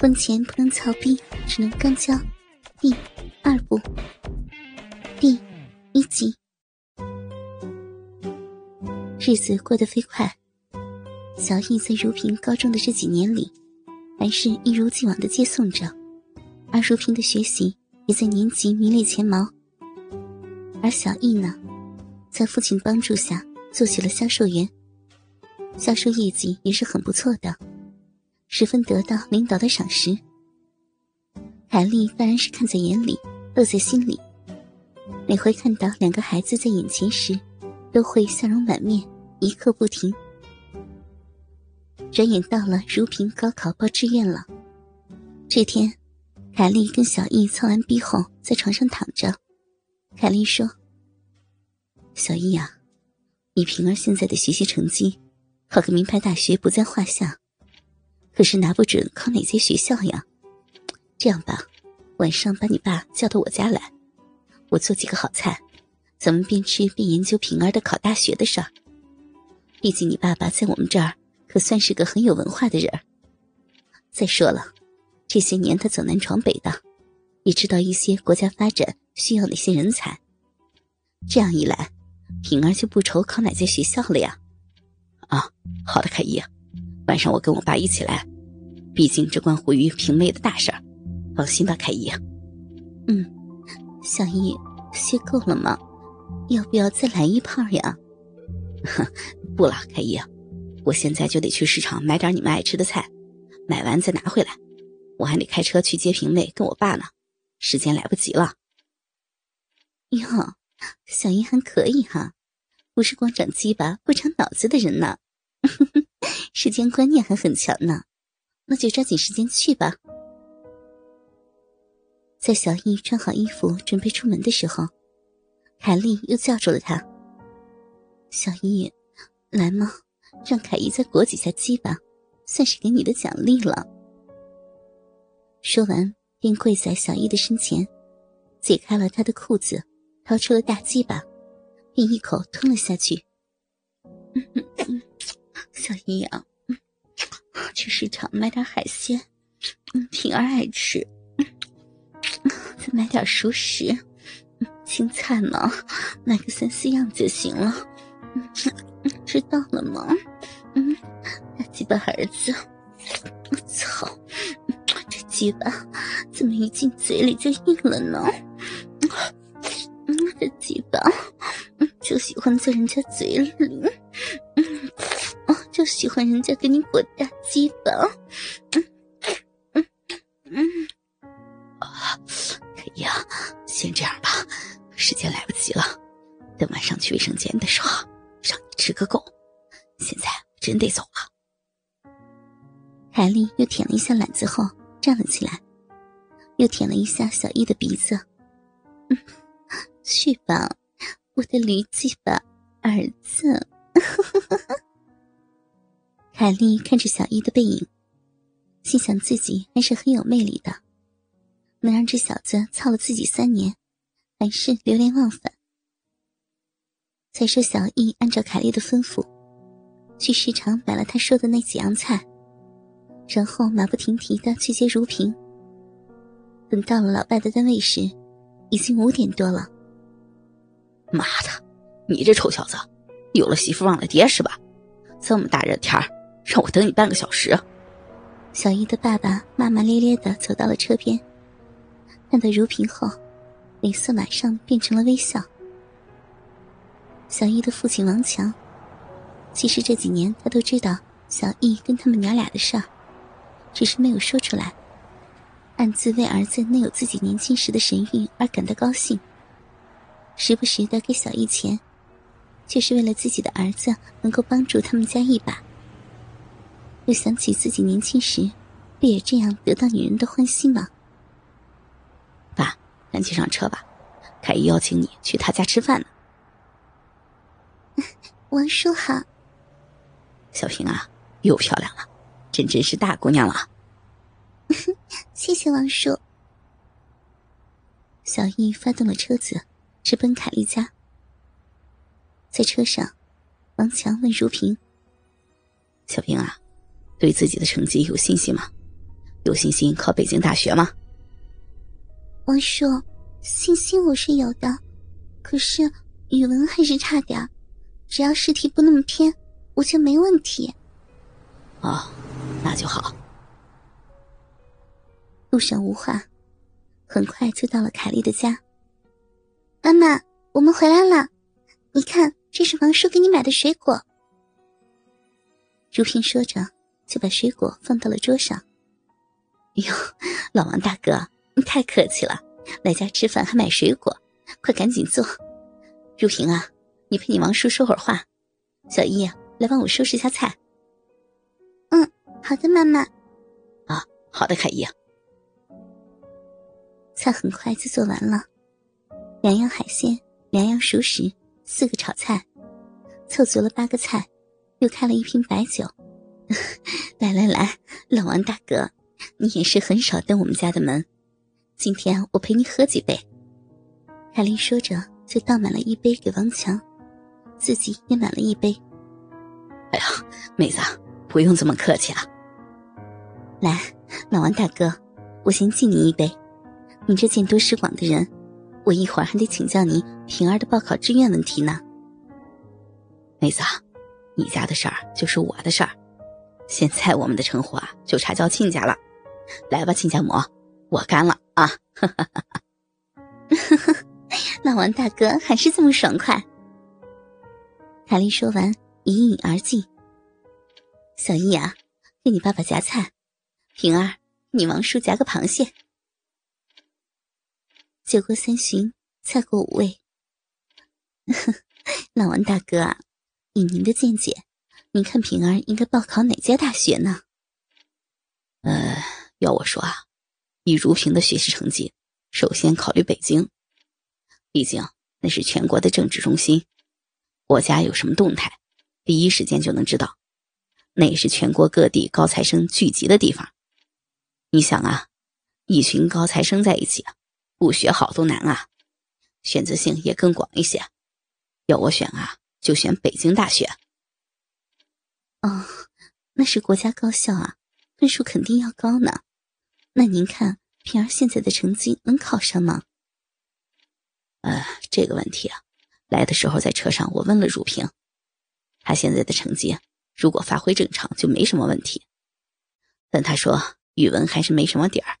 婚前不能操逼，只能刚交。第二部，第一集。日子过得飞快，小易在如萍高中的这几年里，还是一如既往的接送着，而如萍的学习也在年级名列前茅。而小易呢，在父亲帮助下做起了销售员，销售业绩也是很不错的。十分得到领导的赏识，凯莉当然是看在眼里，乐在心里。每回看到两个孩子在眼前时，都会笑容满面，一刻不停。转眼到了如萍高考报志愿了。这天，凯莉跟小易操完逼后，在床上躺着。凯莉说：“小易呀，你平儿现在的学习成绩，考个名牌大学不在话下。”可是拿不准考哪间学校呀？这样吧，晚上把你爸叫到我家来，我做几个好菜，咱们边吃边研究平儿的考大学的事儿。毕竟你爸爸在我们这儿可算是个很有文化的人。再说了，这些年他走南闯北的，也知道一些国家发展需要哪些人才。这样一来，平儿就不愁考哪间学校了呀。啊，好的，凯姨，晚上我跟我爸一起来。毕竟这关乎于平妹的大事儿，放心吧，凯姨。嗯，小姨歇够了吗？要不要再来一炮呀？哼，不了，凯姨，我现在就得去市场买点你们爱吃的菜，买完再拿回来。我还得开车去接平妹跟我爸呢，时间来不及了。哟，小姨还可以哈，不是光长鸡巴不长脑子的人呢，时间观念还很强呢。那就抓紧时间去吧。在小易穿好衣服准备出门的时候，凯莉又叫住了他：“小易，来嘛，让凯姨再裹几下鸡吧，算是给你的奖励了。”说完，便跪在小易的身前，解开了他的裤子，掏出了大鸡巴，并一口吞了下去。小易啊！去市场买点海鲜，嗯，平儿爱吃。再买点熟食，青菜呢，买个三四样就行了。知道了吗？嗯，大鸡巴儿子，我操，这鸡巴怎么一进嘴里就硬了呢？嗯，这鸡巴，就喜欢在人家嘴里。喜欢人家给你裹大鸡巴，嗯嗯嗯，啊，可以啊，先这样吧，时间来不及了，等晚上去卫生间的时候，让你吃个够。现在真得走了。凯莉又舔了一下篮子后站了起来，又舔了一下小易的鼻子，嗯，去吧，我的驴子吧儿子。凯莉看着小易的背影，心想自己还是很有魅力的，能让这小子操了自己三年，还是流连忘返。再说小易按照凯莉的吩咐，去市场买了他说的那几样菜，然后马不停蹄的去接如萍。等到了老爸的单位时，已经五点多了。妈的，你这臭小子，有了媳妇忘了爹是吧？这么大热天儿！让我等你半个小时。小易的爸爸骂骂咧咧的走到了车边，看到如萍后，脸色马上变成了微笑。小易的父亲王强，其实这几年他都知道小易跟他们娘俩的事儿，只是没有说出来，暗自为儿子能有自己年轻时的神韵而感到高兴，时不时的给小易钱，就是为了自己的儿子能够帮助他们家一把。又想起自己年轻时，不也这样得到女人的欢心吗？爸，赶紧上车吧，凯姨邀请你去他家吃饭呢。王叔好。小平啊，又漂亮了，真真是大姑娘了。谢谢王叔。小易发动了车子，直奔凯丽家。在车上，王强问如萍：“小平啊。”对自己的成绩有信心吗？有信心考北京大学吗？王叔，信心我是有的，可是语文还是差点只要试题不那么偏，我就没问题。哦，那就好。路上无话，很快就到了凯莉的家。妈妈，我们回来了，你看，这是王叔给你买的水果。如萍说着，就把水果放到了桌上。哟，老王大哥，你太客气了，来家吃饭还买水果，快赶紧坐。如萍啊，你陪你王叔说会儿话。小易啊，来帮我收拾一下菜。嗯，好的，妈妈。啊，好的，凯伊。菜很快就做完了，两样海鲜，两样熟食，四个炒菜，凑足了八个菜，又开了一瓶白酒。来来来，老王大哥，你也是很少登我们家的门，今天我陪你喝几杯。凯琳说着，就倒满了一杯给王强，自己也满了一杯。哎呀，妹子，不用这么客气啊。来，老王大哥，我先敬你一杯。你这见多识广的人，我一会儿还得请教你平儿的报考志愿问题呢。妹子，你家的事儿就是我的事儿，现在我们的称呼啊，就差叫亲家了。来吧，亲家母，我干了啊！老王大哥还是这么爽快。凯莉说完，一饮而尽。小易啊，给你爸爸夹菜；平儿，你王叔夹个螃蟹。酒过三巡，菜过五味。老王大哥啊，以您的见解，您看平儿应该报考哪家大学呢？呃，要我说啊，以如萍的学习成绩，首先考虑北京，毕竟那是全国的政治中心，国家有什么动态，第一时间就能知道。那也是全国各地高材生聚集的地方。你想啊，一群高材生在一起。不学好都难啊，选择性也更广一些。要我选啊，就选北京大学。哦，那是国家高校啊，分数肯定要高呢。那您看平儿现在的成绩能考上吗？呃，这个问题啊，来的时候在车上我问了汝平，他现在的成绩如果发挥正常就没什么问题，但他说语文还是没什么底儿。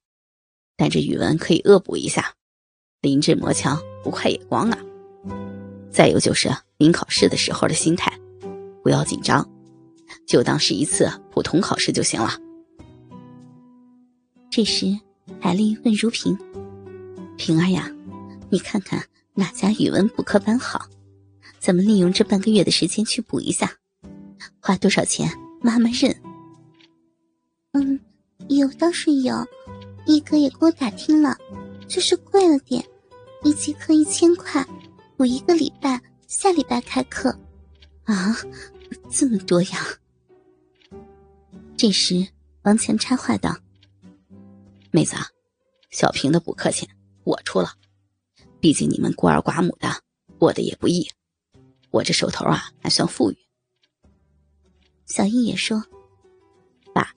但这语文可以恶补一下，临阵磨枪，不快也光啊。再有就是临考试的时候的心态，不要紧张，就当是一次普通考试就行了。这时，海丽问如萍：“萍儿呀，你看看哪家语文补课班好？咱们利用这半个月的时间去补一下，花多少钱妈妈认。”“嗯，有倒是有。”一哥也给我打听了，就是贵了点，一节课一千块，补一个礼拜，下礼拜开课。啊，这么多呀！这时，王强插话道：“妹子，小平的补课钱我出了，毕竟你们孤儿寡母的，过得也不易，我这手头啊还算富裕。”小易也说：“爸，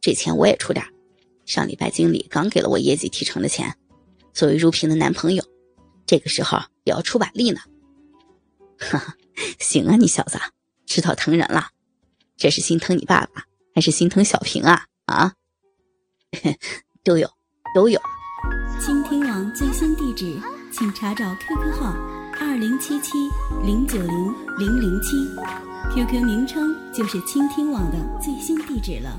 这钱我也出点。”上礼拜经理刚给了我业绩提成的钱，作为如萍的男朋友，这个时候也要出把力呢。哈哈，行啊，你小子知道疼人了，这是心疼你爸爸还是心疼小平啊？啊，都有，都有。倾听网最新地址，请查找 QQ 号二零七七零九零零零七，QQ 名称就是倾听网的最新地址了。